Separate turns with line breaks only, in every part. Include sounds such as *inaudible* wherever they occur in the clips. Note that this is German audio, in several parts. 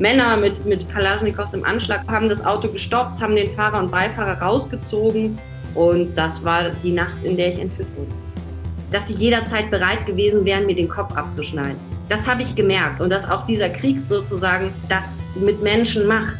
Männer mit, mit Kalaschnikows im Anschlag haben das Auto gestoppt, haben den Fahrer und Beifahrer rausgezogen und das war die Nacht, in der ich entführt wurde. Dass sie jederzeit bereit gewesen wären, mir den Kopf abzuschneiden. Das habe ich gemerkt und dass auch dieser Krieg sozusagen das mit Menschen macht.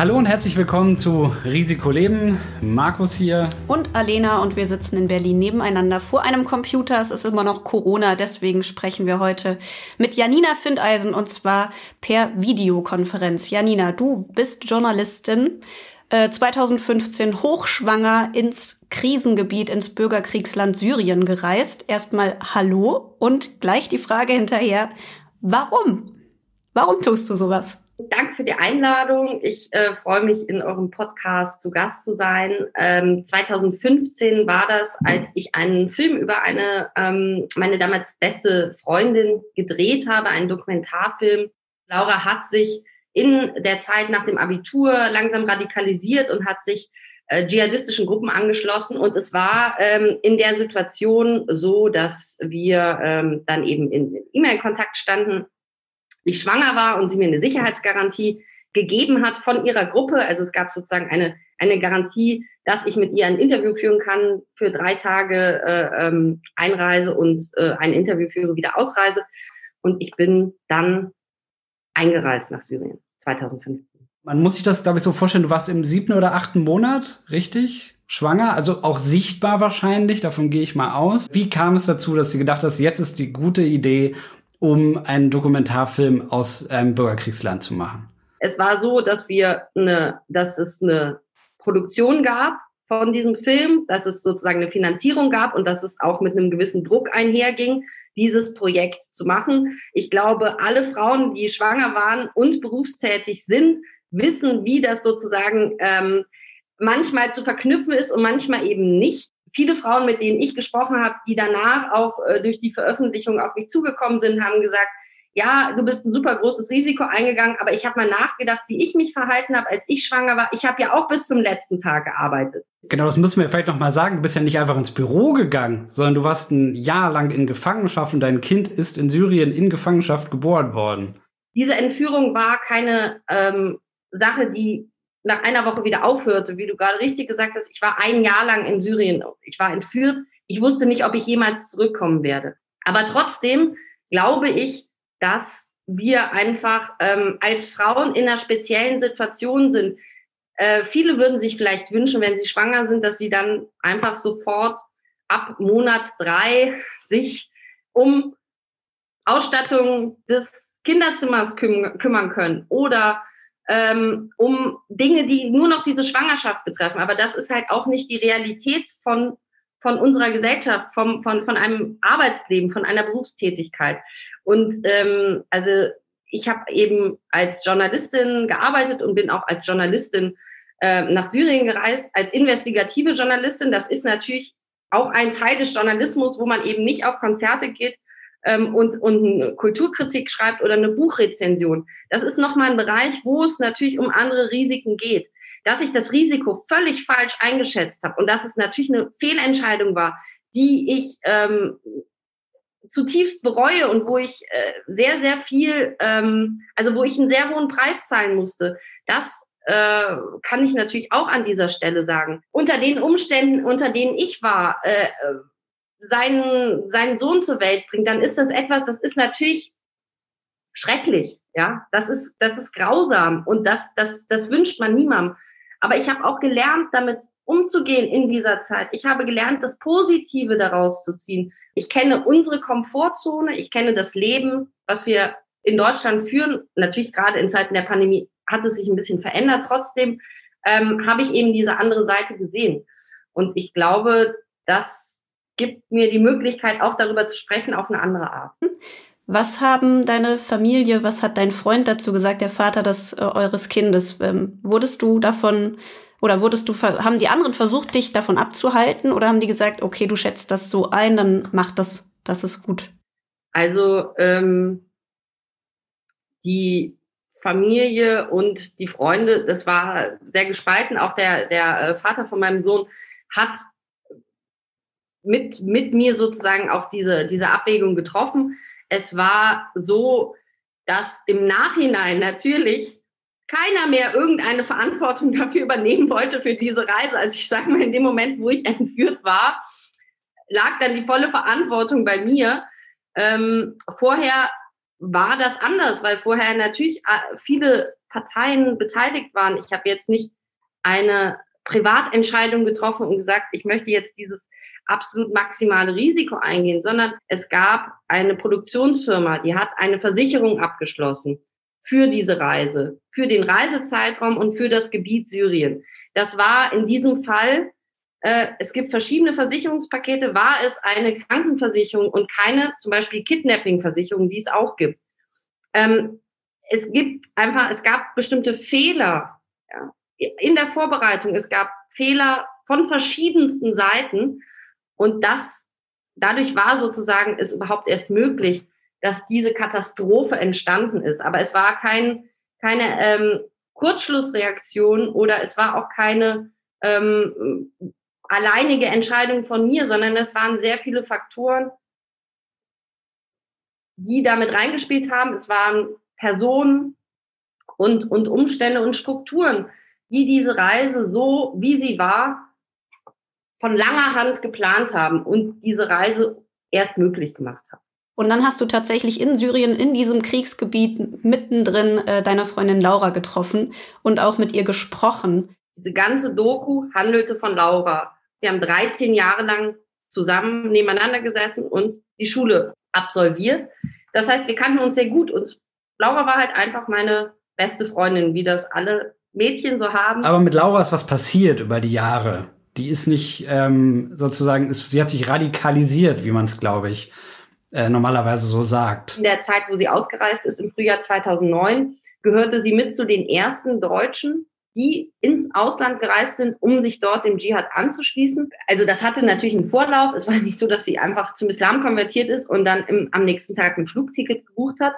Hallo und herzlich willkommen zu Risiko Leben. Markus hier.
Und Alena und wir sitzen in Berlin nebeneinander vor einem Computer. Es ist immer noch Corona, deswegen sprechen wir heute mit Janina Findeisen und zwar per Videokonferenz. Janina, du bist Journalistin. 2015 äh, hochschwanger ins Krisengebiet, ins Bürgerkriegsland Syrien gereist. Erstmal Hallo und gleich die Frage hinterher, warum? Warum tust du sowas?
Danke für die Einladung. Ich äh, freue mich, in eurem Podcast zu Gast zu sein. Ähm, 2015 war das, als ich einen Film über eine, ähm, meine damals beste Freundin gedreht habe, einen Dokumentarfilm. Laura hat sich in der Zeit nach dem Abitur langsam radikalisiert und hat sich äh, dschihadistischen Gruppen angeschlossen. Und es war ähm, in der Situation so, dass wir ähm, dann eben in E-Mail-Kontakt standen ich schwanger war und sie mir eine Sicherheitsgarantie gegeben hat von ihrer Gruppe. Also es gab sozusagen eine, eine Garantie, dass ich mit ihr ein Interview führen kann für drei Tage äh, ähm, Einreise und äh, ein Interview führe, wieder Ausreise. Und ich bin dann eingereist nach Syrien 2015.
Man muss sich das, glaube ich, so vorstellen, du warst im siebten oder achten Monat, richtig? Schwanger, also auch sichtbar wahrscheinlich, davon gehe ich mal aus. Wie kam es dazu, dass sie gedacht hast, jetzt ist die gute Idee, um einen Dokumentarfilm aus einem Bürgerkriegsland zu machen?
Es war so, dass wir eine, dass es eine Produktion gab von diesem Film, dass es sozusagen eine Finanzierung gab und dass es auch mit einem gewissen Druck einherging, dieses Projekt zu machen. Ich glaube, alle Frauen, die schwanger waren und berufstätig sind, wissen, wie das sozusagen ähm, manchmal zu verknüpfen ist und manchmal eben nicht viele Frauen, mit denen ich gesprochen habe, die danach auch äh, durch die Veröffentlichung auf mich zugekommen sind, haben gesagt, ja, du bist ein super großes Risiko eingegangen, aber ich habe mal nachgedacht, wie ich mich verhalten habe, als ich schwanger war. Ich habe ja auch bis zum letzten Tag gearbeitet.
Genau, das müssen wir vielleicht noch mal sagen. Du bist ja nicht einfach ins Büro gegangen, sondern du warst ein Jahr lang in Gefangenschaft und dein Kind ist in Syrien in Gefangenschaft geboren worden.
Diese Entführung war keine ähm, Sache, die nach einer Woche wieder aufhörte, wie du gerade richtig gesagt hast, ich war ein Jahr lang in Syrien, ich war entführt, ich wusste nicht, ob ich jemals zurückkommen werde. Aber trotzdem glaube ich, dass wir einfach ähm, als Frauen in einer speziellen Situation sind. Äh, viele würden sich vielleicht wünschen, wenn sie schwanger sind, dass sie dann einfach sofort ab Monat drei *laughs* sich um Ausstattung des Kinderzimmers küm kümmern können oder ähm, um Dinge, die nur noch diese Schwangerschaft betreffen. Aber das ist halt auch nicht die Realität von, von unserer Gesellschaft, vom, von, von einem Arbeitsleben, von einer Berufstätigkeit. Und ähm, also ich habe eben als Journalistin gearbeitet und bin auch als Journalistin äh, nach Syrien gereist, als investigative Journalistin. Das ist natürlich auch ein Teil des Journalismus, wo man eben nicht auf Konzerte geht, ähm, und, und eine Kulturkritik schreibt oder eine Buchrezension. Das ist nochmal ein Bereich, wo es natürlich um andere Risiken geht. Dass ich das Risiko völlig falsch eingeschätzt habe und dass es natürlich eine Fehlentscheidung war, die ich ähm, zutiefst bereue und wo ich äh, sehr, sehr viel, ähm, also wo ich einen sehr hohen Preis zahlen musste, das äh, kann ich natürlich auch an dieser Stelle sagen. Unter den Umständen, unter denen ich war, äh, seinen, seinen Sohn zur Welt bringt, dann ist das etwas, das ist natürlich schrecklich. Ja, das ist, das ist grausam und das, das, das wünscht man niemandem. Aber ich habe auch gelernt, damit umzugehen in dieser Zeit. Ich habe gelernt, das Positive daraus zu ziehen. Ich kenne unsere Komfortzone, ich kenne das Leben, was wir in Deutschland führen. Natürlich gerade in Zeiten der Pandemie hat es sich ein bisschen verändert. Trotzdem ähm, habe ich eben diese andere Seite gesehen. Und ich glaube, dass gibt mir die Möglichkeit, auch darüber zu sprechen, auf eine andere Art.
Was haben deine Familie, was hat dein Freund dazu gesagt, der Vater des äh, eures Kindes? Ähm, wurdest du davon oder wurdest du haben die anderen versucht, dich davon abzuhalten oder haben die gesagt, okay, du schätzt das so ein, dann mach das, das ist gut?
Also ähm, die Familie und die Freunde, das war sehr gespalten. Auch der der äh, Vater von meinem Sohn hat mit, mit mir sozusagen auch diese, diese Abwägung getroffen. Es war so, dass im Nachhinein natürlich keiner mehr irgendeine Verantwortung *laughs* dafür übernehmen wollte für diese Reise. Also ich sage mal, in dem Moment, wo ich *laughs* entführt war, lag dann die volle Verantwortung bei mir. Ähm, vorher war das anders, weil vorher natürlich äh, viele Parteien beteiligt waren. Ich habe jetzt nicht eine Privatentscheidung getroffen und gesagt, ich möchte jetzt dieses absolut maximale Risiko eingehen, sondern es gab eine Produktionsfirma, die hat eine Versicherung abgeschlossen für diese Reise, für den Reisezeitraum und für das Gebiet Syrien. Das war in diesem Fall, äh, es gibt verschiedene Versicherungspakete, war es eine Krankenversicherung und keine zum Beispiel Kidnapping-Versicherung, die es auch gibt. Ähm, es gibt einfach, es gab bestimmte Fehler in der Vorbereitung. Es gab Fehler von verschiedensten Seiten und das, dadurch war sozusagen es überhaupt erst möglich, dass diese Katastrophe entstanden ist. Aber es war kein, keine ähm, Kurzschlussreaktion oder es war auch keine ähm, alleinige Entscheidung von mir, sondern es waren sehr viele Faktoren, die damit reingespielt haben. Es waren Personen und, und Umstände und Strukturen, die diese Reise so, wie sie war, von langer Hand geplant haben und diese Reise erst möglich gemacht haben.
Und dann hast du tatsächlich in Syrien, in diesem Kriegsgebiet mittendrin äh, deine Freundin Laura getroffen und auch mit ihr gesprochen.
Diese ganze Doku handelte von Laura. Wir haben 13 Jahre lang zusammen nebeneinander gesessen und die Schule absolviert. Das heißt, wir kannten uns sehr gut und Laura war halt einfach meine beste Freundin, wie das alle Mädchen so haben.
Aber mit Laura ist was passiert über die Jahre. Die ist nicht ähm, sozusagen, ist, sie hat sich radikalisiert, wie man es, glaube ich, äh, normalerweise so sagt.
In der Zeit, wo sie ausgereist ist, im Frühjahr 2009, gehörte sie mit zu den ersten Deutschen, die ins Ausland gereist sind, um sich dort dem Dschihad anzuschließen. Also das hatte natürlich einen Vorlauf. Es war nicht so, dass sie einfach zum Islam konvertiert ist und dann im, am nächsten Tag ein Flugticket gebucht hat,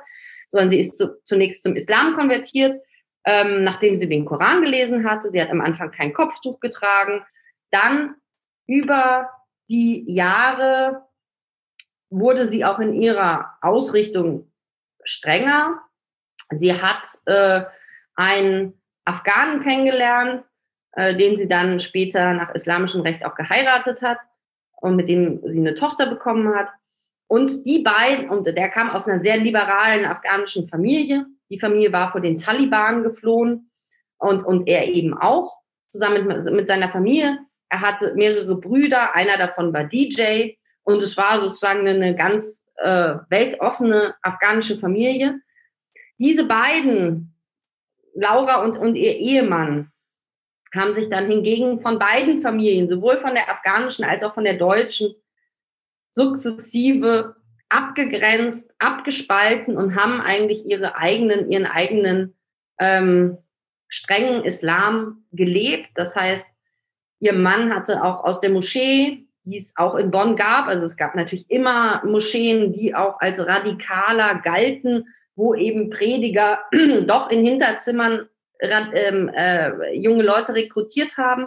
sondern sie ist zu, zunächst zum Islam konvertiert, ähm, nachdem sie den Koran gelesen hatte. Sie hat am Anfang kein Kopftuch getragen. Dann über die Jahre wurde sie auch in ihrer Ausrichtung strenger. Sie hat äh, einen Afghanen kennengelernt, äh, den sie dann später nach islamischem Recht auch geheiratet hat und mit dem sie eine Tochter bekommen hat. Und die beiden, und der kam aus einer sehr liberalen afghanischen Familie. Die Familie war vor den Taliban geflohen und, und er eben auch, zusammen mit, mit seiner Familie. Er hatte mehrere Brüder, einer davon war DJ und es war sozusagen eine ganz äh, weltoffene afghanische Familie. Diese beiden, Laura und, und ihr Ehemann, haben sich dann hingegen von beiden Familien, sowohl von der afghanischen als auch von der deutschen, sukzessive abgegrenzt, abgespalten und haben eigentlich ihre eigenen, ihren eigenen ähm, strengen Islam gelebt. Das heißt, ihr Mann hatte auch aus der Moschee die es auch in Bonn gab. Also es gab natürlich immer Moscheen, die auch als radikaler galten, wo eben Prediger *clears throat* doch in Hinterzimmern ähm, äh, junge Leute rekrutiert haben,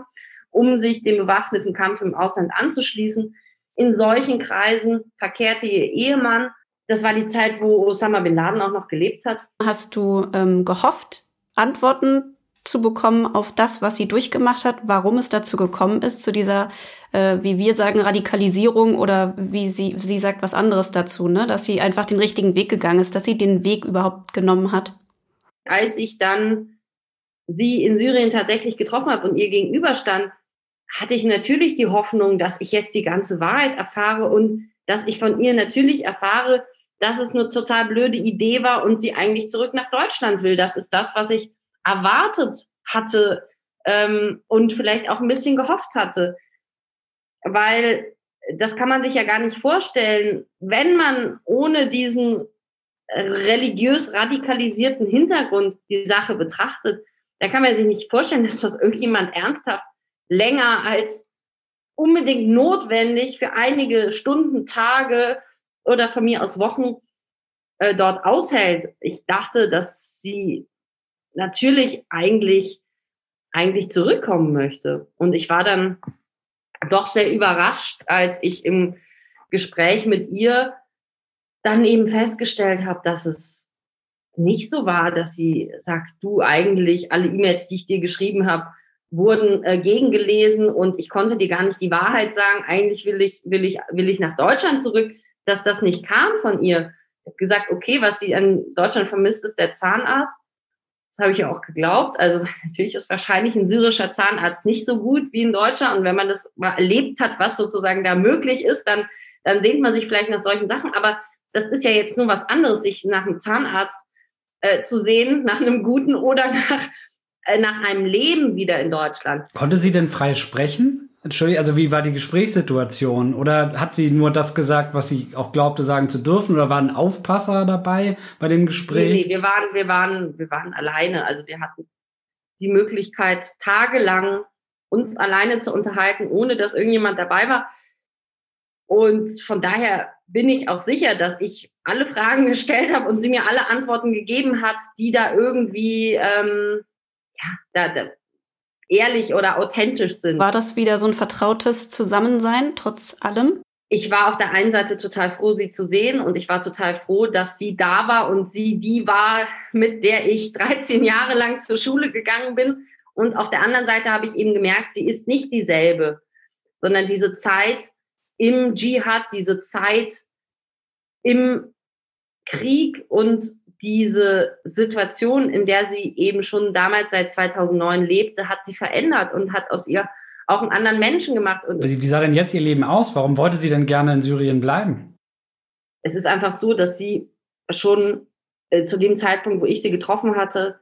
um sich dem bewaffneten Kampf im Ausland anzuschließen. In solchen Kreisen verkehrte ihr Ehemann. Das war die Zeit, wo Osama bin Laden auch noch gelebt hat.
Hast du ähm, gehofft, Antworten zu bekommen auf das, was sie durchgemacht hat, warum es dazu gekommen ist, zu dieser, äh, wie wir sagen, Radikalisierung oder wie sie, sie sagt was anderes dazu, ne? dass sie einfach den richtigen Weg gegangen ist, dass sie den Weg überhaupt genommen hat.
Als ich dann sie in Syrien tatsächlich getroffen habe und ihr gegenüberstand, hatte ich natürlich die Hoffnung, dass ich jetzt die ganze Wahrheit erfahre und dass ich von ihr natürlich erfahre, dass es eine total blöde Idee war und sie eigentlich zurück nach Deutschland will. Das ist das, was ich erwartet hatte ähm, und vielleicht auch ein bisschen gehofft hatte. Weil das kann man sich ja gar nicht vorstellen, wenn man ohne diesen religiös radikalisierten Hintergrund die Sache betrachtet, da kann man sich nicht vorstellen, dass das irgendjemand ernsthaft länger als unbedingt notwendig für einige Stunden, Tage oder von mir aus Wochen äh, dort aushält. Ich dachte, dass sie natürlich eigentlich, eigentlich zurückkommen möchte. Und ich war dann doch sehr überrascht, als ich im Gespräch mit ihr dann eben festgestellt habe, dass es nicht so war, dass sie sagt, du eigentlich alle E-Mails, die ich dir geschrieben habe, wurden äh, gegengelesen und ich konnte dir gar nicht die Wahrheit sagen. Eigentlich will ich, will ich, will ich nach Deutschland zurück, dass das nicht kam von ihr. Ich habe gesagt, okay, was sie an Deutschland vermisst, ist der Zahnarzt. Das habe ich ja auch geglaubt. Also *laughs* natürlich ist wahrscheinlich ein syrischer Zahnarzt nicht so gut wie in Deutschland. Und wenn man das mal erlebt hat, was sozusagen da möglich ist, dann, dann sehnt man sich vielleicht nach solchen Sachen. Aber das ist ja jetzt nur was anderes, sich nach einem Zahnarzt äh, zu sehen, nach einem guten oder *laughs* nach nach einem Leben wieder in Deutschland.
Konnte sie denn frei sprechen? Entschuldigung, also wie war die Gesprächssituation? Oder hat sie nur das gesagt, was sie auch glaubte sagen zu dürfen? Oder war ein Aufpasser dabei bei dem Gespräch?
Nee, nee, wir waren, wir waren, wir waren alleine. Also wir hatten die Möglichkeit, tagelang uns alleine zu unterhalten, ohne dass irgendjemand dabei war. Und von daher bin ich auch sicher, dass ich alle Fragen *laughs* gestellt habe und sie mir alle Antworten gegeben hat, die da irgendwie ähm, da, da ehrlich oder authentisch sind.
War das wieder so ein vertrautes Zusammensein, trotz allem?
Ich war auf der einen Seite total froh, sie zu sehen und ich war total froh, dass sie da war und sie die war, mit der ich *laughs* 13 Jahre lang zur Schule gegangen bin. Und auf der anderen Seite habe ich eben gemerkt, sie ist nicht dieselbe, sondern diese Zeit im Dschihad, diese Zeit im Krieg und diese Situation, in der sie eben schon damals seit 2009 lebte, hat sie verändert und hat aus ihr auch einen anderen Menschen gemacht. Und
wie sah denn jetzt ihr Leben aus? Warum wollte sie denn gerne in Syrien bleiben?
Es ist einfach so, dass sie schon äh, zu dem Zeitpunkt, wo ich sie getroffen hatte,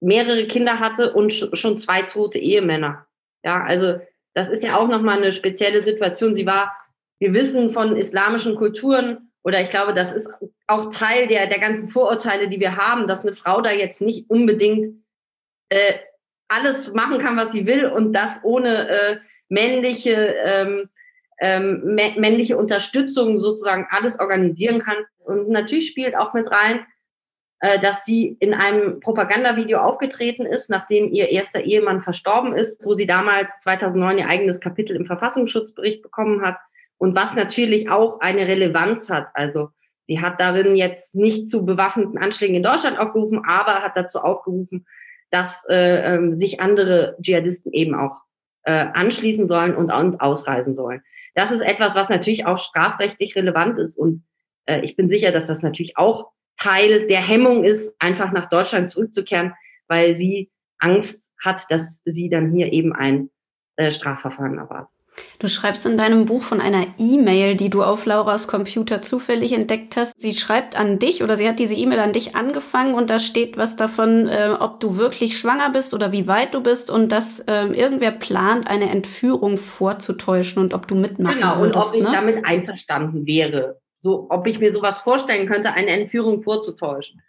mehrere Kinder hatte und sch schon zwei tote Ehemänner. Ja, also das ist ja auch nochmal eine spezielle Situation. Sie war, wir wissen von islamischen Kulturen, oder ich glaube, das ist auch Teil der, der ganzen Vorurteile, die wir haben, dass eine Frau da jetzt nicht unbedingt äh, alles machen kann, was sie will und das ohne äh, männliche, ähm, ähm, männliche Unterstützung sozusagen alles organisieren kann. Und natürlich spielt auch mit rein, äh, dass sie in einem Propagandavideo aufgetreten ist, nachdem ihr erster Ehemann verstorben ist, wo sie damals 2009 ihr eigenes Kapitel im Verfassungsschutzbericht bekommen hat und was natürlich auch eine Relevanz hat. Also sie hat darin jetzt nicht zu bewaffneten Anschlägen in Deutschland aufgerufen, aber hat dazu aufgerufen, dass äh, ähm, sich andere Dschihadisten eben auch äh, anschließen sollen und, und ausreisen sollen. Das ist etwas, was natürlich auch strafrechtlich relevant ist. Und äh, ich bin sicher, dass das natürlich auch Teil der Hemmung ist, einfach nach Deutschland zurückzukehren, weil sie Angst hat, dass sie dann hier eben ein äh, Strafverfahren erwartet.
Du schreibst in deinem Buch von einer E-Mail, die du auf Lauras Computer zufällig entdeckt hast. Sie schreibt an dich oder sie hat diese E-Mail an dich angefangen und da steht was davon, äh, ob du wirklich schwanger bist oder wie weit du bist und dass äh, irgendwer plant, eine Entführung vorzutäuschen und ob du mitmachen
Genau,
würdest,
und ob ich
ne?
damit einverstanden wäre. So, ob ich mir sowas vorstellen könnte, eine Entführung vorzutäuschen.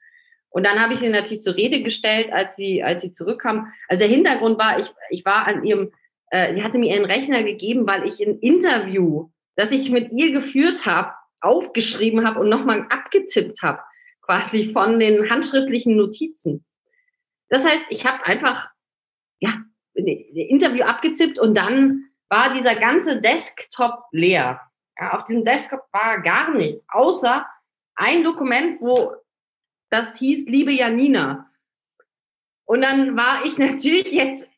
Und dann habe ich sie natürlich zur Rede gestellt, als sie, als sie zurückkam. Also der Hintergrund war, ich, ich war an ihrem äh, sie hatte mir ihren Rechner gegeben, weil ich ein Interview, das ich mit ihr geführt habe, aufgeschrieben habe und nochmal abgetippt habe, quasi von den handschriftlichen Notizen. Das heißt, ich habe einfach ja ein Interview abgetippt und dann war dieser ganze Desktop leer. Ja, auf dem Desktop war gar nichts, außer ein Dokument, wo das hieß Liebe Janina. Und dann war ich *laughs* natürlich jetzt,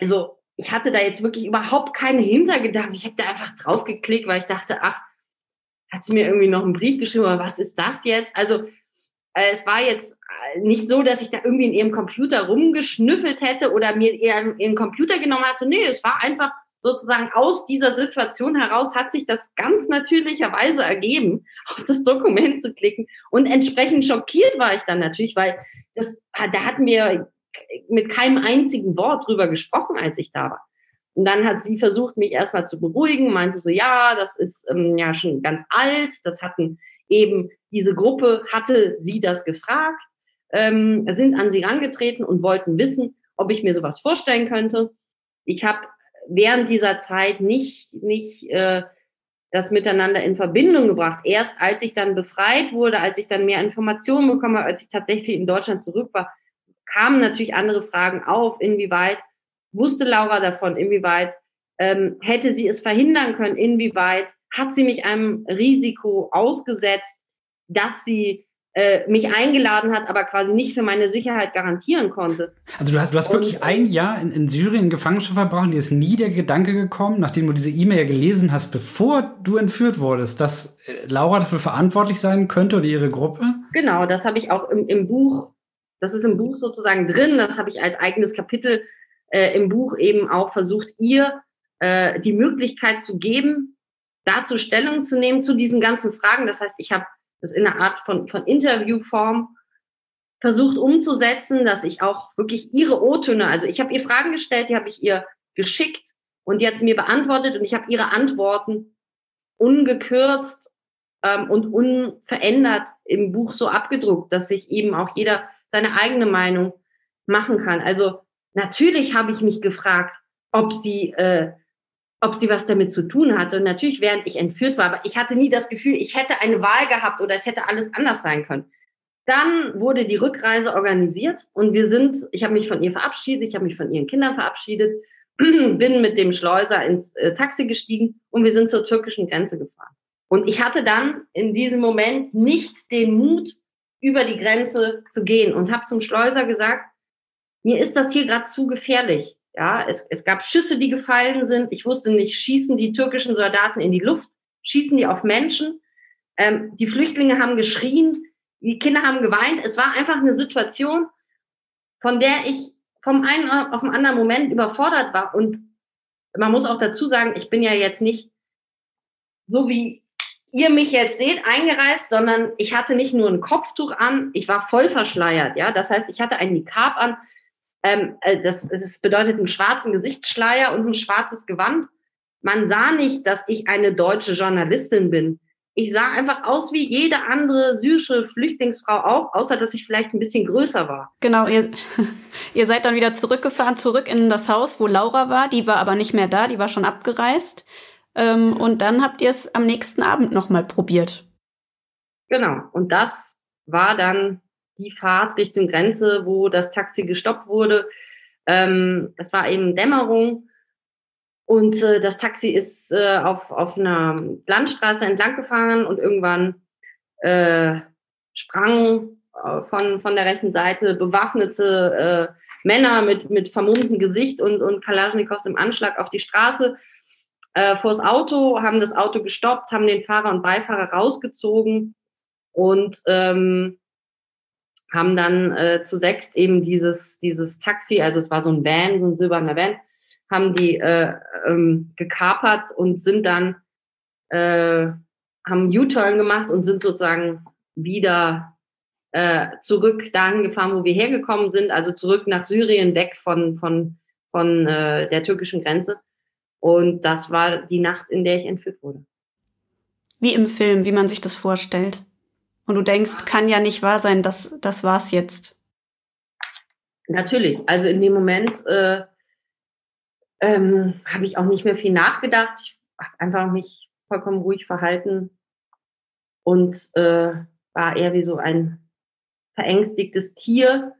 also ich hatte da jetzt wirklich überhaupt keine Hintergedanken. Ich habe da einfach drauf geklickt, weil ich dachte, ach, hat sie mir irgendwie noch einen Brief geschrieben, oder was ist das jetzt? Also äh, es war jetzt äh, nicht so, dass ich da irgendwie in ihrem Computer rumgeschnüffelt hätte oder mir ihren, ihren Computer genommen hatte. Nee, es war einfach sozusagen aus dieser Situation heraus hat sich das ganz natürlicherweise ergeben, auf das Dokument zu klicken. Und entsprechend schockiert war ich dann natürlich, weil das, da hatten wir mit keinem einzigen Wort drüber gesprochen, als ich da war. Und dann hat sie versucht, mich erstmal zu beruhigen, meinte so, ja, das ist ähm, ja schon ganz alt, das hatten eben diese Gruppe, hatte sie das gefragt, ähm, sind an sie rangetreten und wollten wissen, ob ich mir sowas vorstellen könnte. Ich habe während dieser Zeit nicht, nicht äh, das miteinander in Verbindung gebracht. Erst als ich dann befreit wurde, als ich dann mehr Informationen bekommen habe, als ich tatsächlich in Deutschland zurück war, kamen natürlich andere Fragen auf, inwieweit wusste Laura davon, inwieweit Ähm, hätte sie es verhindern können? Inwieweit hat sie mich einem Risiko ausgesetzt, dass sie äh, mich eingeladen hat, aber quasi nicht für meine Sicherheit garantieren konnte.
Also du hast, du hast wirklich und, ein Jahr in, in Syrien Gefangenschaft verbracht, dir ist nie der Gedanke gekommen, nachdem du diese E-Mail gelesen hast, bevor du entführt wurdest, dass äh, Laura dafür verantwortlich sein könnte oder ihre Gruppe?
Genau, das habe ich auch im, im Buch, das ist im Buch sozusagen drin, das habe ich als eigenes Kapitel äh, im Buch eben auch versucht, ihr äh, die Möglichkeit zu geben, dazu Stellung zu nehmen zu diesen ganzen Fragen. Das heißt, ich habe das in einer Art von, von Interviewform versucht umzusetzen, dass ich auch wirklich ihre O-Töne, also ich habe ihr Fragen gestellt, die habe ich ihr geschickt und die hat sie mir beantwortet und ich habe ihre Antworten ungekürzt ähm, und unverändert im Buch so abgedruckt, dass sich eben auch jeder seine eigene Meinung machen kann. Also natürlich habe ich mich gefragt, ob sie äh, ob sie was damit zu tun hatte. Und natürlich, während ich entführt war, aber ich hatte nie das Gefühl, ich hätte eine Wahl gehabt oder es hätte alles anders sein können. Dann wurde die Rückreise organisiert und wir sind, ich habe mich von ihr verabschiedet, ich habe mich von ihren Kindern verabschiedet, *clears throat* bin mit dem Schleuser ins äh, Taxi gestiegen und wir sind zur türkischen Grenze gefahren. Und ich hatte dann in diesem Moment nicht den Mut, über die Grenze zu gehen und habe zum Schleuser gesagt, mir ist das hier gerade zu gefährlich. Ja, es, es gab Schüsse, die gefallen sind. Ich wusste nicht, schießen die türkischen Soldaten in die Luft, schießen die auf Menschen. Ähm, die Flüchtlinge haben geschrien, die Kinder haben geweint. Es war einfach eine Situation, von der ich vom einen auf den anderen Moment überfordert war. Und man muss auch dazu sagen, ich bin ja jetzt nicht so wie ihr mich jetzt seht, eingereist, sondern ich hatte nicht nur ein Kopftuch an, ich war voll verschleiert. Ja, das heißt, ich hatte einen Nikab an, ähm, äh, das, das bedeutet einen schwarzen Gesichtsschleier und ein schwarzes Gewand. Man sah nicht, dass ich eine deutsche Journalistin bin. Ich sah einfach aus wie jede andere syrische Flüchtlingsfrau auch, außer dass ich vielleicht ein bisschen größer war.
Genau, ihr, *laughs* ihr seid dann wieder zurückgefahren, zurück in das Haus, wo Laura war. Die war aber nicht mehr da, die war schon abgereist. Ähm, und dann habt ihr es am nächsten Abend nochmal probiert.
Genau, und das war dann die Fahrt Richtung Grenze, wo das Taxi gestoppt wurde. Ähm, das war eben Dämmerung. Und äh, das Taxi ist äh, auf, auf einer Landstraße entlang gefahren und irgendwann äh, sprang äh, von, von der rechten Seite bewaffnete äh, Männer mit, mit vermummtem Gesicht und, und Kalaschnikows im Anschlag auf die Straße äh, vors Auto, haben das Auto gestoppt, haben den Fahrer und Beifahrer rausgezogen und ähm, haben dann äh, zu sechst eben dieses, dieses Taxi, also es war so ein Van, so ein silberner Van, haben die äh, ähm, gekapert und sind dann, äh, haben U-Turn gemacht und sind sozusagen wieder äh, zurück dahin gefahren, wo wir hergekommen sind, also zurück nach Syrien, weg von, von, von äh, der türkischen Grenze. Und das war die Nacht, in der ich entführt wurde.
Wie im Film, wie man sich das vorstellt. Und du denkst, kann ja nicht wahr sein, das, das war's jetzt.
Natürlich. Also in dem Moment äh, ähm, habe ich auch nicht mehr viel nachgedacht. Ich habe einfach mich vollkommen ruhig verhalten und äh, war eher wie so ein verängstigtes Tier.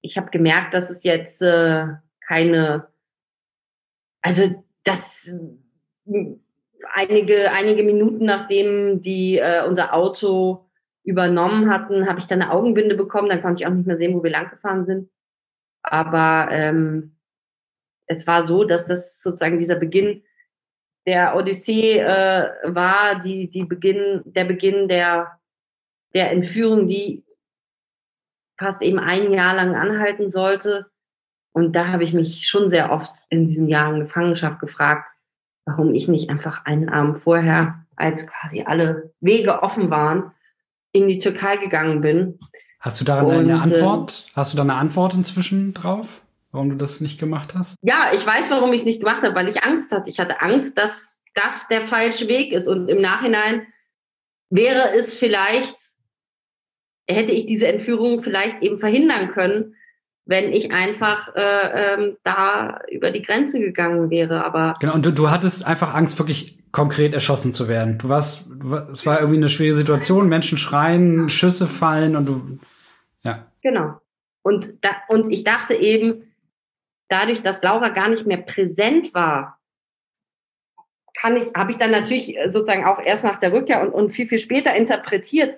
Ich habe gemerkt, dass es jetzt äh, keine, also das einige, einige Minuten nachdem die äh, unser Auto übernommen hatten, habe ich dann eine Augenbinde bekommen. Dann konnte ich auch nicht mehr sehen, wo wir langgefahren sind. Aber ähm, es war so, dass das sozusagen dieser Beginn der Odyssee äh, war, die, die Beginn, der Beginn der, der Entführung, die fast eben ein Jahr lang anhalten sollte. Und da habe ich mich schon sehr oft in diesem Jahr in Gefangenschaft gefragt, warum ich nicht einfach einen Abend vorher, als quasi alle Wege offen waren, in die Türkei gegangen bin.
Hast du daran eine Antwort? Hast du da eine Antwort inzwischen drauf, warum du das nicht gemacht hast?
Ja, ich weiß, warum ich es nicht gemacht habe, weil ich Angst hatte. Ich hatte Angst, dass das der falsche Weg ist. Und im Nachhinein wäre es vielleicht, hätte ich diese Entführung vielleicht eben verhindern können, wenn ich einfach äh, ähm, da über die Grenze gegangen wäre. Aber
genau, und du, du hattest einfach Angst, wirklich konkret erschossen zu werden. Du warst, es war irgendwie eine schwere Situation, Menschen schreien, Schüsse fallen und du, ja.
Genau. Und da, und ich dachte eben, dadurch, dass Laura gar nicht mehr präsent war, kann ich, habe ich dann natürlich sozusagen auch erst nach der Rückkehr und, und viel, viel später interpretiert,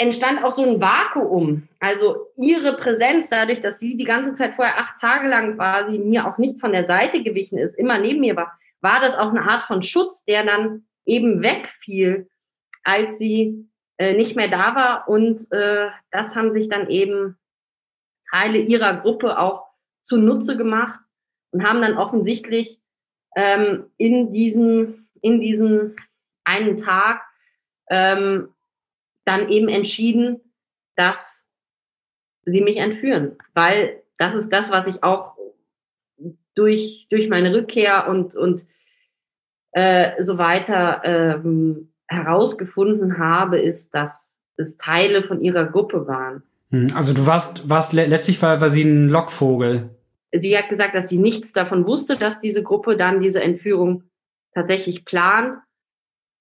entstand auch so ein Vakuum. Also ihre Präsenz, dadurch, dass sie die ganze Zeit vorher acht Tage lang quasi mir auch nicht von der Seite gewichen ist, immer neben mir war, war das auch eine Art von Schutz, der dann eben wegfiel, als sie äh, nicht mehr da war. Und äh, das haben sich dann eben Teile ihrer Gruppe auch zunutze gemacht und haben dann offensichtlich ähm, in diesem in diesem einen Tag ähm, dann eben entschieden, dass sie mich entführen, weil das ist das, was ich auch durch, durch meine Rückkehr und, und äh, so weiter ähm, herausgefunden habe, ist, dass es Teile von ihrer Gruppe waren.
Hm, also du warst, warst letztlich war, war sie ein Lockvogel.
Sie hat gesagt, dass sie nichts davon wusste, dass diese Gruppe dann diese Entführung tatsächlich plant.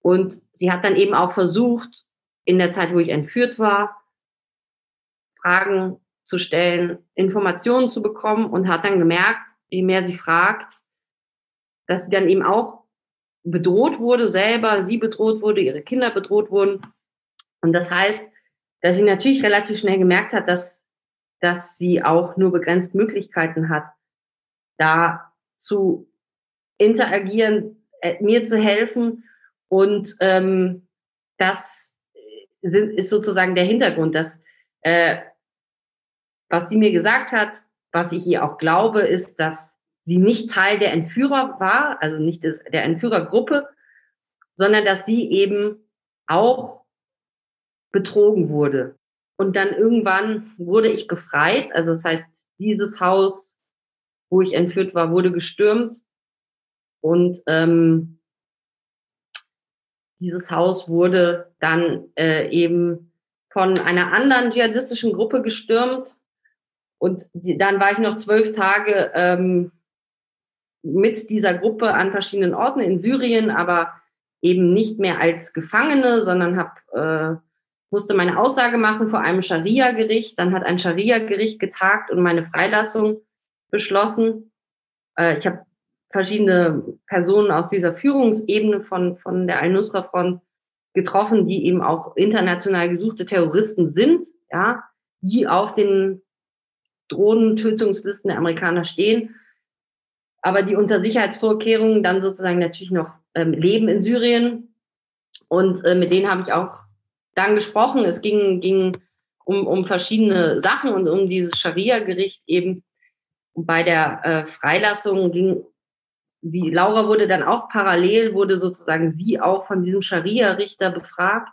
Und sie hat dann eben auch versucht, in der Zeit, wo ich entführt war, Fragen zu stellen, Informationen zu bekommen und hat dann gemerkt, je mehr sie fragt, dass sie dann eben auch bedroht wurde selber, sie bedroht wurde, ihre Kinder bedroht wurden. Und das heißt, dass sie natürlich relativ schnell gemerkt hat, dass, dass sie auch nur begrenzt Möglichkeiten hat, da zu interagieren, äh, mir zu helfen und ähm, dass sind, ist sozusagen der Hintergrund, dass äh, was sie mir gesagt hat, was ich ihr auch glaube, ist, dass sie nicht Teil der Entführer war, also nicht des, der Entführergruppe, sondern dass sie eben auch betrogen wurde. Und dann irgendwann wurde ich befreit. Also das heißt, dieses Haus, wo ich entführt war, wurde gestürmt. Und ähm, dieses Haus wurde dann äh, eben von einer anderen dschihadistischen Gruppe gestürmt. Und die, dann war ich noch zwölf Tage ähm, mit dieser Gruppe an verschiedenen Orten in Syrien, aber eben nicht mehr als Gefangene, sondern hab, äh, musste meine Aussage machen vor einem Scharia-Gericht. Dann hat ein Scharia-Gericht getagt und meine Freilassung beschlossen. Äh, ich habe verschiedene Personen aus dieser Führungsebene von, von der Al-Nusra-Front getroffen, die eben auch international gesuchte Terroristen sind, ja, die auf den Drohnentötungslisten der Amerikaner stehen, aber die unter Sicherheitsvorkehrungen dann sozusagen natürlich noch ähm, leben in Syrien. Und äh, mit denen habe ich auch dann gesprochen. Es ging, ging um, um verschiedene Sachen und um dieses Scharia-Gericht eben. Bei der äh, Freilassung ging sie, Laura wurde dann auch parallel, wurde sozusagen sie auch von diesem Scharia-Richter befragt.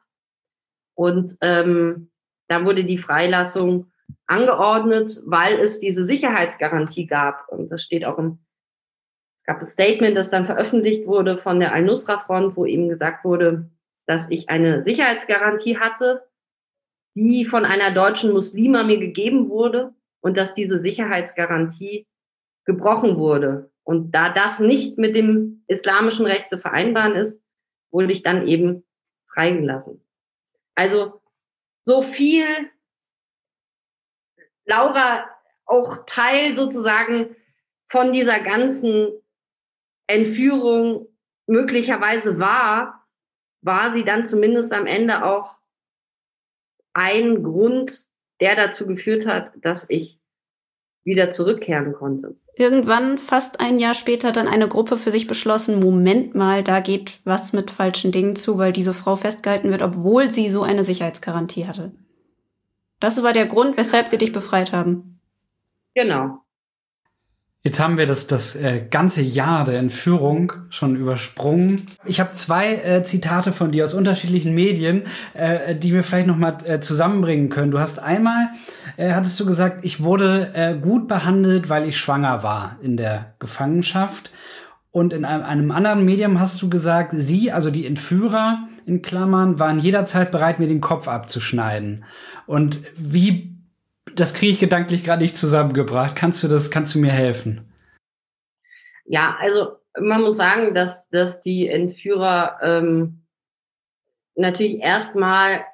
Und ähm, da wurde die Freilassung angeordnet, weil es diese Sicherheitsgarantie gab. Und das steht auch im, es gab ein Statement, das dann veröffentlicht wurde von der Al-Nusra-Front, wo eben gesagt wurde, dass ich eine Sicherheitsgarantie hatte, die von einer deutschen Muslima mir gegeben wurde und dass diese Sicherheitsgarantie gebrochen wurde. Und da das nicht mit dem islamischen Recht zu vereinbaren ist, wurde ich dann eben freigelassen. Also so viel Laura auch Teil sozusagen von dieser ganzen Entführung möglicherweise war, war sie dann zumindest am Ende auch ein Grund, der dazu geführt hat, dass ich wieder zurückkehren konnte
irgendwann, fast ein Jahr später, dann eine Gruppe für sich beschlossen, Moment mal, da geht was mit falschen Dingen zu, weil diese Frau festgehalten wird, obwohl sie so eine Sicherheitsgarantie hatte. Das war der Grund, weshalb sie dich befreit haben.
Genau.
Jetzt haben wir das, das äh, ganze Jahr der Entführung schon übersprungen. Ich habe zwei äh, Zitate von dir aus unterschiedlichen Medien, äh, die wir vielleicht noch mal äh, zusammenbringen können. Du hast einmal, hattest du gesagt, ich wurde gut behandelt, weil ich schwanger war in der Gefangenschaft. Und in einem anderen Medium hast du gesagt, sie, also die Entführer in Klammern, waren jederzeit bereit, mir den Kopf abzuschneiden. Und wie das kriege ich gedanklich gerade nicht zusammengebracht. Kannst du das, kannst du mir helfen?
Ja, also man muss sagen, dass, dass die Entführer ähm, natürlich erstmal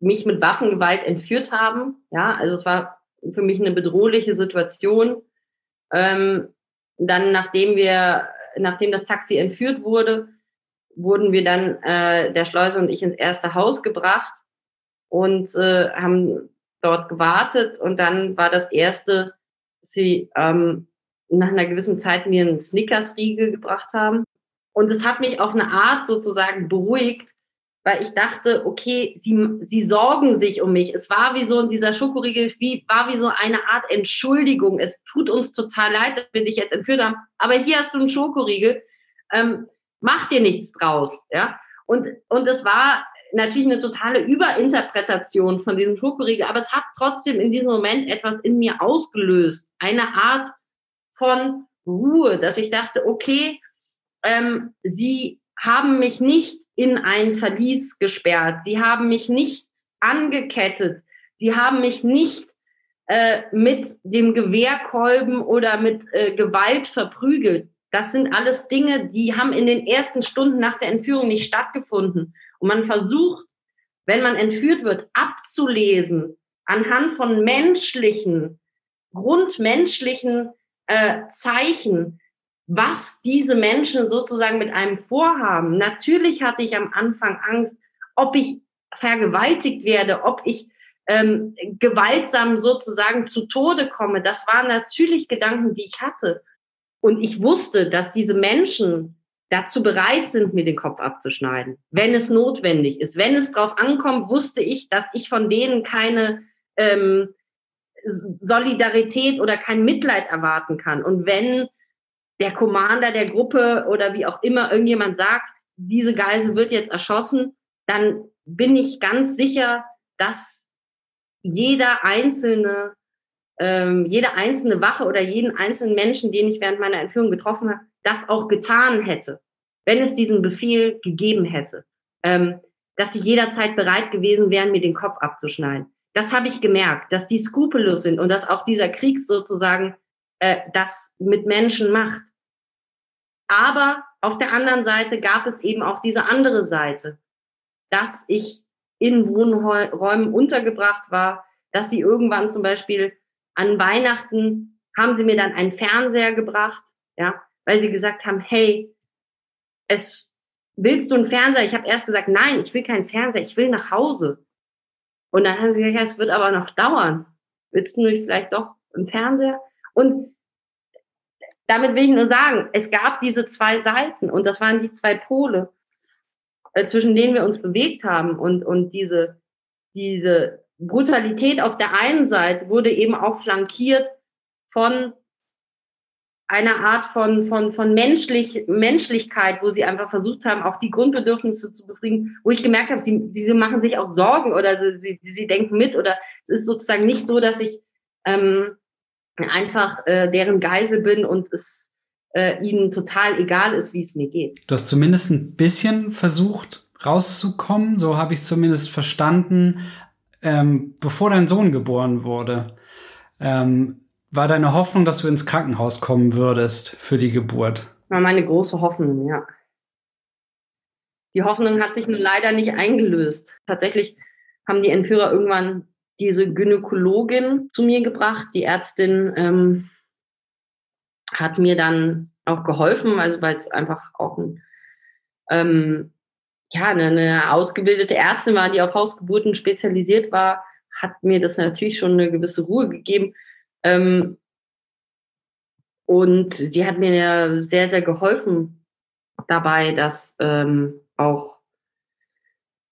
mich mit Waffengewalt entführt haben. Ja, also es war für mich eine bedrohliche Situation. Ähm, dann, nachdem wir, nachdem das Taxi entführt wurde, wurden wir dann, äh, der Schleuser und ich, ins erste Haus gebracht und äh, haben dort gewartet. Und dann war das erste, sie ähm, nach einer gewissen Zeit mir einen Snickers-Riegel gebracht haben. Und es hat mich auf eine Art sozusagen beruhigt, weil ich dachte, okay, sie, sie sorgen sich um mich. Es war wie so in dieser Schokoriegel, wie, war wie so eine Art Entschuldigung. Es tut uns total leid, dass wir dich jetzt entführt haben, aber hier hast du einen Schokoriegel. Ähm, mach dir nichts draus, ja. Und, und es war natürlich eine totale Überinterpretation von diesem Schokoriegel, aber es hat trotzdem in diesem Moment etwas in mir ausgelöst. Eine Art von Ruhe, dass ich dachte, okay, ähm, sie haben mich nicht in ein Verlies gesperrt. Sie haben mich nicht angekettet. Sie haben mich nicht äh, mit dem Gewehrkolben oder mit äh, Gewalt verprügelt. Das sind alles Dinge, die haben in den ersten Stunden nach der Entführung nicht stattgefunden. Und man versucht, wenn man entführt wird, abzulesen anhand von menschlichen, grundmenschlichen äh, Zeichen, was diese Menschen sozusagen mit einem vorhaben. Natürlich hatte ich am Anfang Angst, ob ich vergewaltigt werde, ob ich ähm, gewaltsam sozusagen zu Tode komme. Das waren natürlich Gedanken, die ich hatte. Und ich wusste, dass diese Menschen dazu bereit sind, mir den Kopf abzuschneiden, wenn es notwendig ist. Wenn es drauf ankommt, wusste ich, dass ich von denen keine ähm, Solidarität oder kein Mitleid erwarten kann. Und wenn der Commander der Gruppe oder wie auch immer irgendjemand sagt, diese Geise wird jetzt erschossen, dann bin ich ganz sicher, dass jeder einzelne, ähm, jede einzelne Wache oder jeden einzelnen Menschen, den ich während meiner Entführung getroffen habe, das auch getan hätte, wenn es diesen Befehl gegeben hätte, ähm, dass sie jederzeit bereit gewesen wären, mir den Kopf abzuschneiden. Das habe ich gemerkt, dass die skrupellos sind und dass auch dieser Krieg sozusagen äh, das mit Menschen macht. Aber auf der anderen Seite gab es eben auch diese andere Seite, dass ich in Wohnräumen untergebracht war, dass sie irgendwann zum Beispiel an Weihnachten haben sie mir dann einen Fernseher gebracht, ja, weil sie gesagt haben, hey, es willst du einen Fernseher? Ich habe erst gesagt, nein, ich will keinen Fernseher, ich will nach Hause. Und dann haben sie gesagt, ja, es wird aber noch dauern. Willst du nicht vielleicht doch einen Fernseher? Und damit will ich nur sagen, es gab diese zwei Seiten und das waren die zwei Pole, äh, zwischen denen wir uns bewegt haben und, und diese, diese Brutalität auf der einen Seite wurde eben auch flankiert von einer Art von, von, von Menschlich, Menschlichkeit, wo sie einfach versucht haben, auch die Grundbedürfnisse zu befriedigen, wo ich gemerkt habe, sie, sie machen sich auch Sorgen oder sie, sie, sie denken mit oder es ist sozusagen nicht so, dass ich ähm, einfach äh, deren Geisel bin und es äh, ihnen total egal ist, wie es mir geht.
Du hast zumindest ein bisschen versucht rauszukommen, so habe ich zumindest verstanden, ähm, bevor dein Sohn geboren wurde. Ähm, war deine Hoffnung, dass du ins Krankenhaus kommen würdest für die Geburt?
War meine große Hoffnung, ja. Die Hoffnung hat sich nun leider nicht eingelöst. Tatsächlich haben die Entführer irgendwann diese Gynäkologin zu mir gebracht. Die Ärztin ähm, hat mir dann auch geholfen, also weil es einfach auch ein, ähm, ja, eine, eine ausgebildete Ärztin war, die auf Hausgeburten spezialisiert war, hat mir das natürlich schon eine gewisse Ruhe gegeben. Ähm, und die hat mir ja sehr, sehr geholfen dabei, dass ähm, auch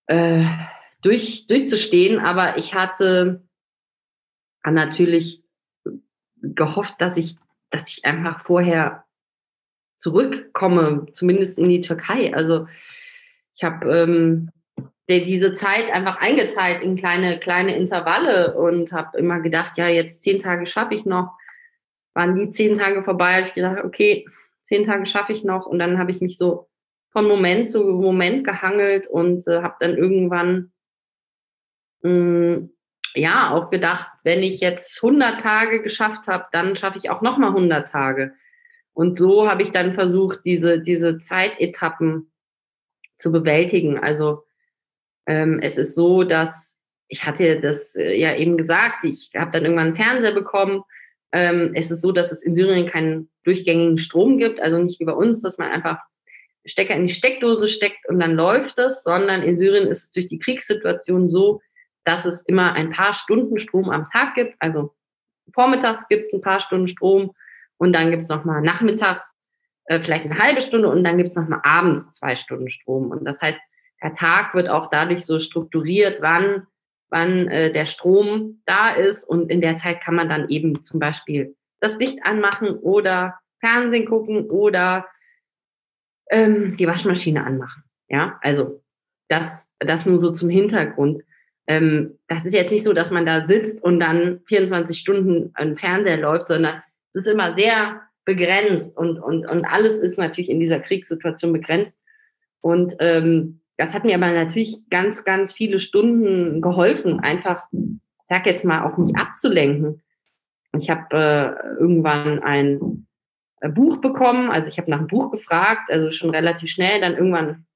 äh, durch, durchzustehen. Aber ich hatte natürlich gehofft, dass ich, dass ich einfach vorher zurückkomme, zumindest in die Türkei. Also ich habe ähm, diese Zeit einfach eingeteilt in kleine, kleine Intervalle und habe immer gedacht, ja, jetzt zehn Tage schaffe ich noch. Waren die zehn Tage vorbei, habe ich gedacht, okay, zehn Tage schaffe ich noch. Und dann habe ich mich so von Moment zu Moment gehangelt und äh, habe dann irgendwann ja, auch gedacht, wenn ich jetzt 100 Tage geschafft habe, dann schaffe ich auch nochmal 100 Tage. Und so habe ich dann versucht, diese, diese Zeitetappen zu bewältigen. Also es ist so, dass ich hatte das äh, ja eben gesagt, ich habe dann irgendwann einen Fernseher bekommen Ähm, es ist so, dass es in Syrien keinen durchgängigen Strom gibt, also nicht wie bei uns, dass man einfach Stecker in die Steckdose steckt und dann läuft es, sondern in Syrien ist es durch die Kriegssituation so, dass es immer ein paar Stunden Strom am Tag gibt. Also vormittags gibt es ein paar Stunden Strom und dann gibt es nochmal nachmittags äh, vielleicht eine halbe Stunde und dann gibt es nochmal abends zwei Stunden Strom. Und das heißt, der Tag wird auch dadurch so strukturiert, wann, wann äh, der Strom da ist. Und in der Zeit kann man dann eben zum Beispiel das Licht anmachen oder Fernsehen gucken oder ähm, die Waschmaschine anmachen. Ja, also das, das nur so zum Hintergrund. Ähm, das ist jetzt nicht so, dass man da sitzt und dann 24 Stunden ein Fernseher läuft, sondern es ist immer sehr begrenzt und, und, und alles ist natürlich in dieser Kriegssituation begrenzt. Und ähm, das hat mir aber natürlich ganz, ganz viele Stunden geholfen, einfach, sag jetzt mal, auch nicht abzulenken. Ich habe äh, irgendwann ein äh, Buch bekommen, also ich habe nach einem Buch gefragt, also schon relativ schnell. Dann irgendwann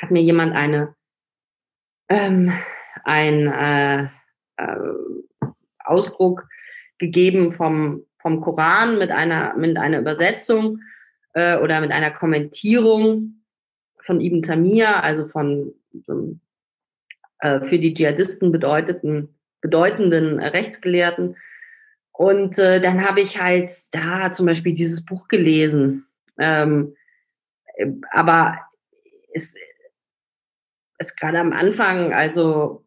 hat mir jemand eine ähm, ein äh, äh, Ausdruck gegeben vom vom Koran mit einer, mit einer Übersetzung äh, oder mit einer Kommentierung von Ibn Tamir, also von so äh, für die Dschihadisten bedeuteten, bedeutenden Rechtsgelehrten. Und äh, dann habe ich halt da zum Beispiel dieses Buch gelesen. Ähm, aber es ist gerade am Anfang, also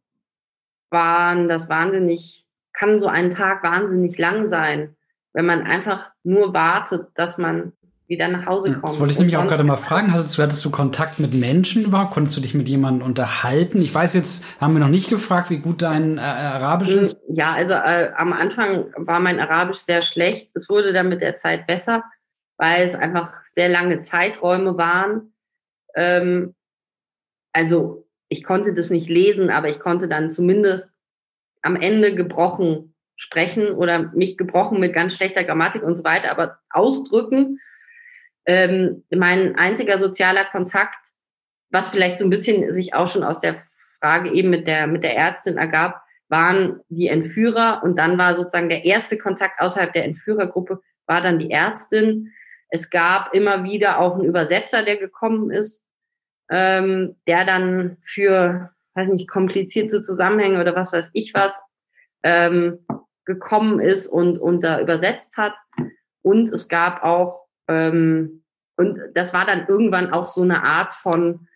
waren das wahnsinnig, kann so ein Tag wahnsinnig lang sein wenn man einfach nur wartet, dass man wieder nach Hause kommt.
Das wollte ich nämlich auch gerade mal fragen. Hattest du, hattest du Kontakt mit Menschen überhaupt? Konntest du dich mit jemandem unterhalten? Ich weiß jetzt, haben wir noch nicht gefragt, wie gut dein äh, Arabisch hm, ist.
Ja, also äh, am Anfang war mein Arabisch sehr schlecht. Es wurde dann mit der Zeit besser, weil es einfach sehr lange Zeiträume waren. Ähm, also ich konnte das nicht lesen, aber ich konnte dann zumindest am Ende gebrochen sprechen oder mich gebrochen mit ganz schlechter Grammatik und so weiter, aber ausdrücken. Ähm, mein einziger sozialer Kontakt, was vielleicht so ein bisschen sich auch schon aus der Frage eben mit der, mit der Ärztin ergab, waren die Entführer und dann war sozusagen der erste Kontakt außerhalb der Entführergruppe, war dann die Ärztin. Es gab immer wieder auch einen Übersetzer, der gekommen ist, ähm, der dann für, weiß nicht, komplizierte Zusammenhänge oder was weiß ich was, ähm, gekommen ist und, und da übersetzt hat. Und es gab auch, ähm, und das war dann irgendwann auch so eine Art von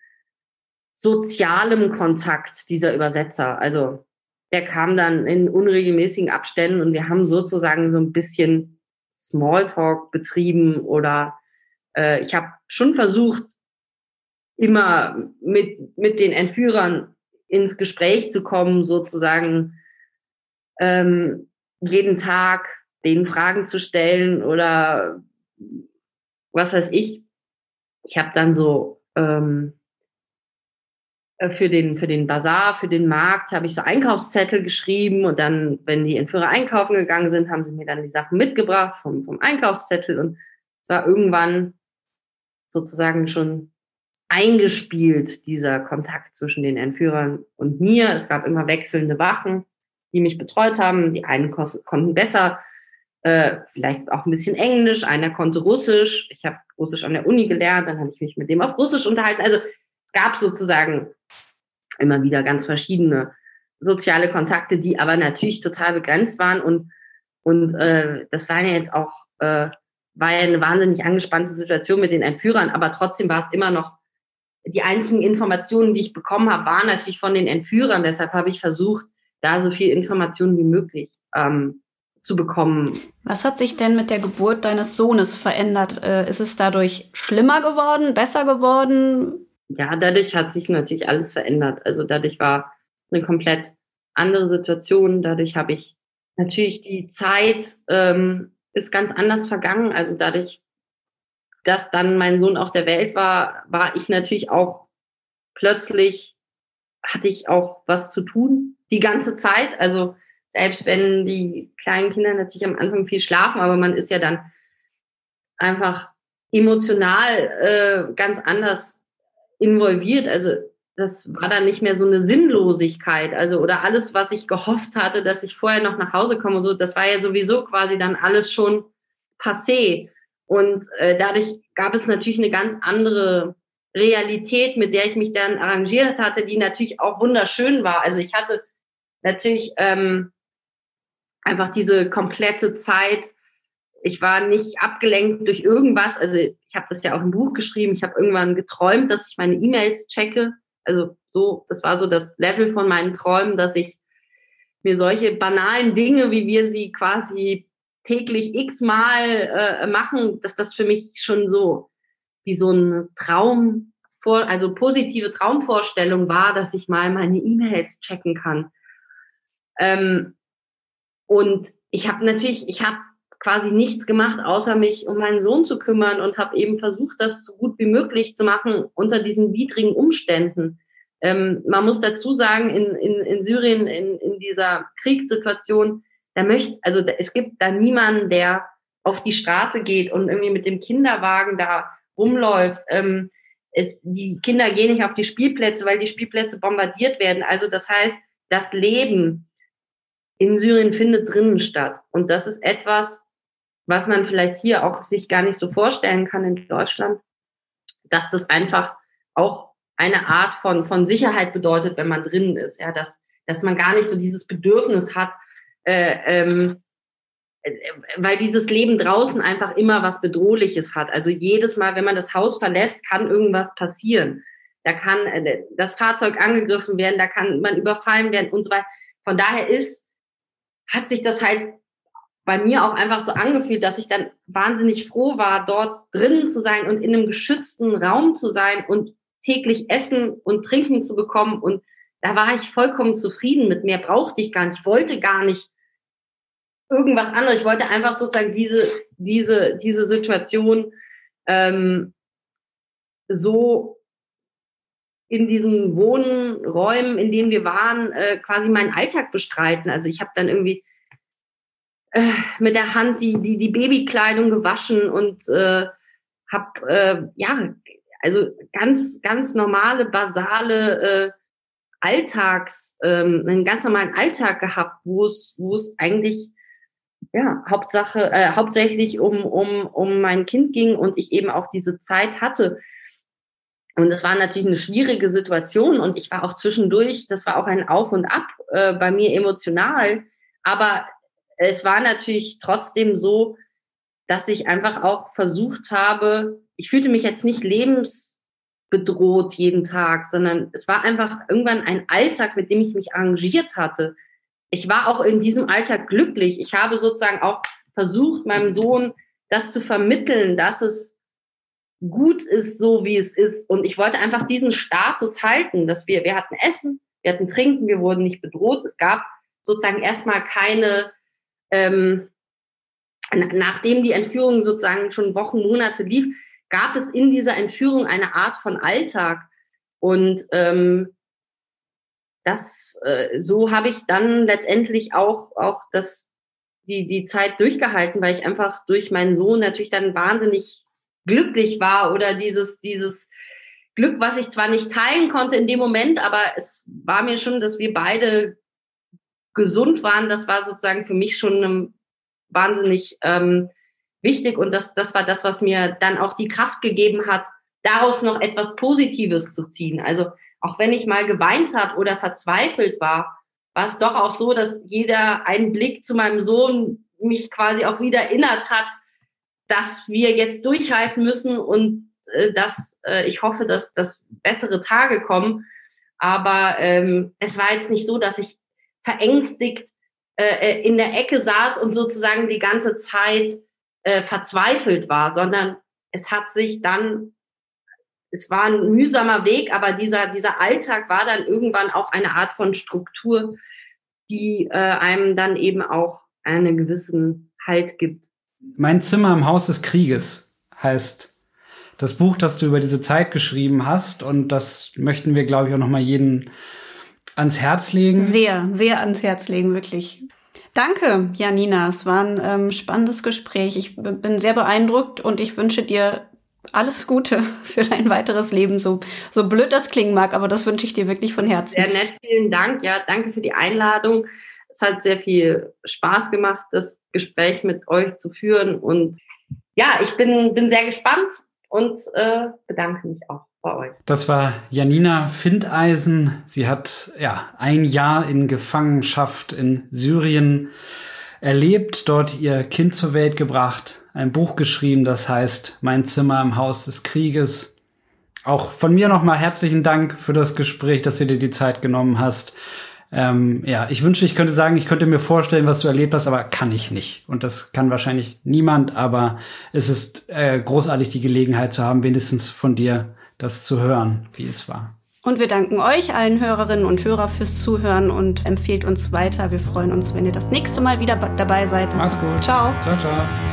sozialem Kontakt dieser Übersetzer. Also der kam dann in unregelmäßigen Abständen und wir haben sozusagen so ein bisschen Smalltalk betrieben oder äh, ich habe schon versucht, immer mit, mit den Entführern ins Gespräch zu kommen, sozusagen ähm, jeden Tag den Fragen zu stellen oder was weiß ich. Ich habe dann so ähm, äh, für den für den Bazar, für den Markt habe ich so Einkaufszettel geschrieben und dann, wenn die Entführer einkaufen gegangen sind, haben sie mir dann die Sachen mitgebracht vom vom Einkaufszettel und es war irgendwann sozusagen schon eingespielt dieser Kontakt zwischen den Entführern und mir. Es gab immer wechselnde Wachen die mich betreut haben. Die einen konnten besser, äh, vielleicht auch ein bisschen Englisch, einer konnte Russisch. Ich habe Russisch an der Uni gelernt, dann habe ich mich mit dem auf Russisch unterhalten. Also es gab sozusagen immer wieder ganz verschiedene soziale Kontakte, die aber natürlich total begrenzt waren und und äh, das war ja jetzt auch äh, war ja eine wahnsinnig angespannte Situation mit den Entführern, aber trotzdem war es immer noch die einzigen Informationen, die ich bekommen habe, waren natürlich von den Entführern. Deshalb habe ich versucht, da so viel Informationen wie möglich ähm, zu bekommen.
Was hat sich denn mit der Geburt deines Sohnes verändert? Äh, ist es dadurch schlimmer geworden, besser geworden?
Ja, dadurch hat sich natürlich alles verändert. Also dadurch war eine komplett andere Situation. Dadurch habe ich natürlich die Zeit ähm, ist ganz anders vergangen. Also dadurch, dass dann mein Sohn auf der Welt war, war ich natürlich auch plötzlich hatte ich auch was zu tun die ganze Zeit. Also selbst wenn die kleinen Kinder natürlich am Anfang viel schlafen, aber man ist ja dann einfach emotional äh, ganz anders involviert. Also das war dann nicht mehr so eine Sinnlosigkeit, also oder alles, was ich gehofft hatte, dass ich vorher noch nach Hause komme so, das war ja sowieso quasi dann alles schon passé. Und äh, dadurch gab es natürlich eine ganz andere Realität, mit der ich mich dann arrangiert hatte, die natürlich auch wunderschön war. Also ich hatte natürlich ähm, einfach diese komplette Zeit. Ich war nicht abgelenkt durch irgendwas. Also ich habe das ja auch im Buch geschrieben. Ich habe irgendwann geträumt, dass ich meine E-Mails checke also so, das war so das Level von meinen Träumen, dass ich mir solche banalen Dinge, wie wir sie quasi täglich x-mal äh, machen, dass das für mich schon so wie so ein Traum, vor, also positive Traumvorstellung war, dass ich mal meine E-Mails checken kann. Ähm, und ich habe natürlich, ich habe quasi nichts gemacht, außer mich um meinen Sohn zu kümmern und habe eben versucht, das so gut wie möglich zu machen unter diesen widrigen Umständen. Ähm, man muss dazu sagen, in, in, in Syrien, in, in dieser Kriegssituation, da möchte, also da, es gibt da niemanden, der auf die Straße geht und irgendwie mit dem Kinderwagen da rumläuft. Ähm, es, die Kinder gehen nicht auf die Spielplätze, weil die Spielplätze bombardiert werden. Also das heißt, das Leben in Syrien findet drinnen statt. Und das ist etwas, was man vielleicht hier auch sich gar nicht so vorstellen kann in Deutschland, dass das einfach auch eine Art von, von Sicherheit bedeutet, wenn man drinnen ist, ja, dass, dass man gar nicht so dieses Bedürfnis hat, äh, ähm, äh, weil dieses Leben draußen einfach immer was Bedrohliches hat. Also jedes Mal, wenn man das Haus verlässt, kann irgendwas passieren. Da kann äh, das Fahrzeug angegriffen werden, da kann man überfallen werden und so weiter. Von daher ist, hat sich das halt bei mir auch einfach so angefühlt, dass ich dann wahnsinnig froh war, dort drinnen zu sein und in einem geschützten Raum zu sein und täglich Essen und Trinken zu bekommen. Und da war ich vollkommen zufrieden mit. Mehr brauchte ich gar nicht. Ich wollte gar nicht irgendwas anderes. Ich wollte einfach sozusagen diese, diese, diese Situation ähm, so in diesen Wohnräumen, in denen wir waren, äh, quasi meinen Alltag bestreiten. Also ich habe dann irgendwie äh, mit der Hand die, die, die Babykleidung gewaschen und äh, habe äh, ja also ganz ganz normale basale äh, Alltags ähm, einen ganz normalen Alltag gehabt, wo es wo es eigentlich ja Hauptsache äh, hauptsächlich um um um mein Kind ging und ich eben auch diese Zeit hatte. Und es war natürlich eine schwierige Situation und ich war auch zwischendurch, das war auch ein Auf und Ab äh, bei mir emotional, aber es war natürlich trotzdem so, dass ich einfach auch versucht habe, ich fühlte mich jetzt nicht lebensbedroht jeden Tag, sondern es war einfach irgendwann ein Alltag, mit dem ich mich arrangiert hatte. Ich war auch in diesem Alltag glücklich. Ich habe sozusagen auch versucht, meinem Sohn das zu vermitteln, dass es gut ist, so wie es ist. Und ich wollte einfach diesen Status halten, dass wir, wir hatten Essen, wir hatten Trinken, wir wurden nicht bedroht. Es gab sozusagen erstmal keine ähm, nachdem die Entführung sozusagen schon Wochen, Monate lief, gab es in dieser Entführung eine Art von Alltag. Und ähm, das, äh, so habe ich dann letztendlich auch, auch das, die, die Zeit durchgehalten, weil ich einfach durch meinen Sohn natürlich dann wahnsinnig glücklich war oder dieses, dieses Glück, was ich zwar nicht teilen konnte in dem Moment, aber es war mir schon, dass wir beide gesund waren, das war sozusagen für mich schon wahnsinnig ähm, wichtig und das, das war das, was mir dann auch die Kraft gegeben hat, daraus noch etwas Positives zu ziehen. Also auch wenn ich mal geweint habe oder verzweifelt war, war es doch auch so, dass jeder einen Blick zu meinem Sohn mich quasi auch wieder erinnert hat, dass wir jetzt durchhalten müssen und äh, dass äh, ich hoffe, dass, dass bessere Tage kommen. Aber ähm, es war jetzt nicht so, dass ich verängstigt äh, äh, in der Ecke saß und sozusagen die ganze Zeit äh, verzweifelt war, sondern es hat sich dann, es war ein mühsamer Weg, aber dieser, dieser Alltag war dann irgendwann auch eine Art von Struktur, die äh, einem dann eben auch einen gewissen Halt gibt.
Mein Zimmer im Haus des Krieges heißt das Buch, das du über diese Zeit geschrieben hast. Und das möchten wir, glaube ich, auch noch mal jeden ans Herz legen?
Sehr, sehr ans Herz legen, wirklich. Danke, Janina. Es war ein ähm, spannendes Gespräch. Ich bin sehr beeindruckt und ich wünsche dir alles Gute *laughs* für dein weiteres Leben. So, so blöd das klingen mag, aber das wünsche ich dir wirklich von Herzen.
Sehr nett, vielen Dank. Ja, danke für die Einladung. Es hat sehr viel Spaß gemacht, das Gespräch mit euch zu führen. Und ja, ich bin, bin sehr gespannt und äh, bedanke mich auch bei euch.
Das war Janina Findeisen. Sie hat ja ein Jahr in Gefangenschaft in Syrien erlebt, dort ihr Kind zur Welt gebracht, ein Buch geschrieben, das heißt Mein Zimmer im Haus des Krieges. Auch von mir nochmal herzlichen Dank für das Gespräch, dass du dir die Zeit genommen hast. Ähm, ja, ich wünschte, ich könnte sagen, ich könnte mir vorstellen, was du erlebt hast, aber kann ich nicht. Und das kann wahrscheinlich niemand, aber es ist äh, großartig, die Gelegenheit zu haben, wenigstens von dir das zu hören, wie es war.
Und wir danken euch, allen Hörerinnen und Hörer, fürs Zuhören und empfehlt uns weiter. Wir freuen uns, wenn ihr das nächste Mal wieder dabei seid.
Macht's gut.
Ciao.
Ciao, ciao.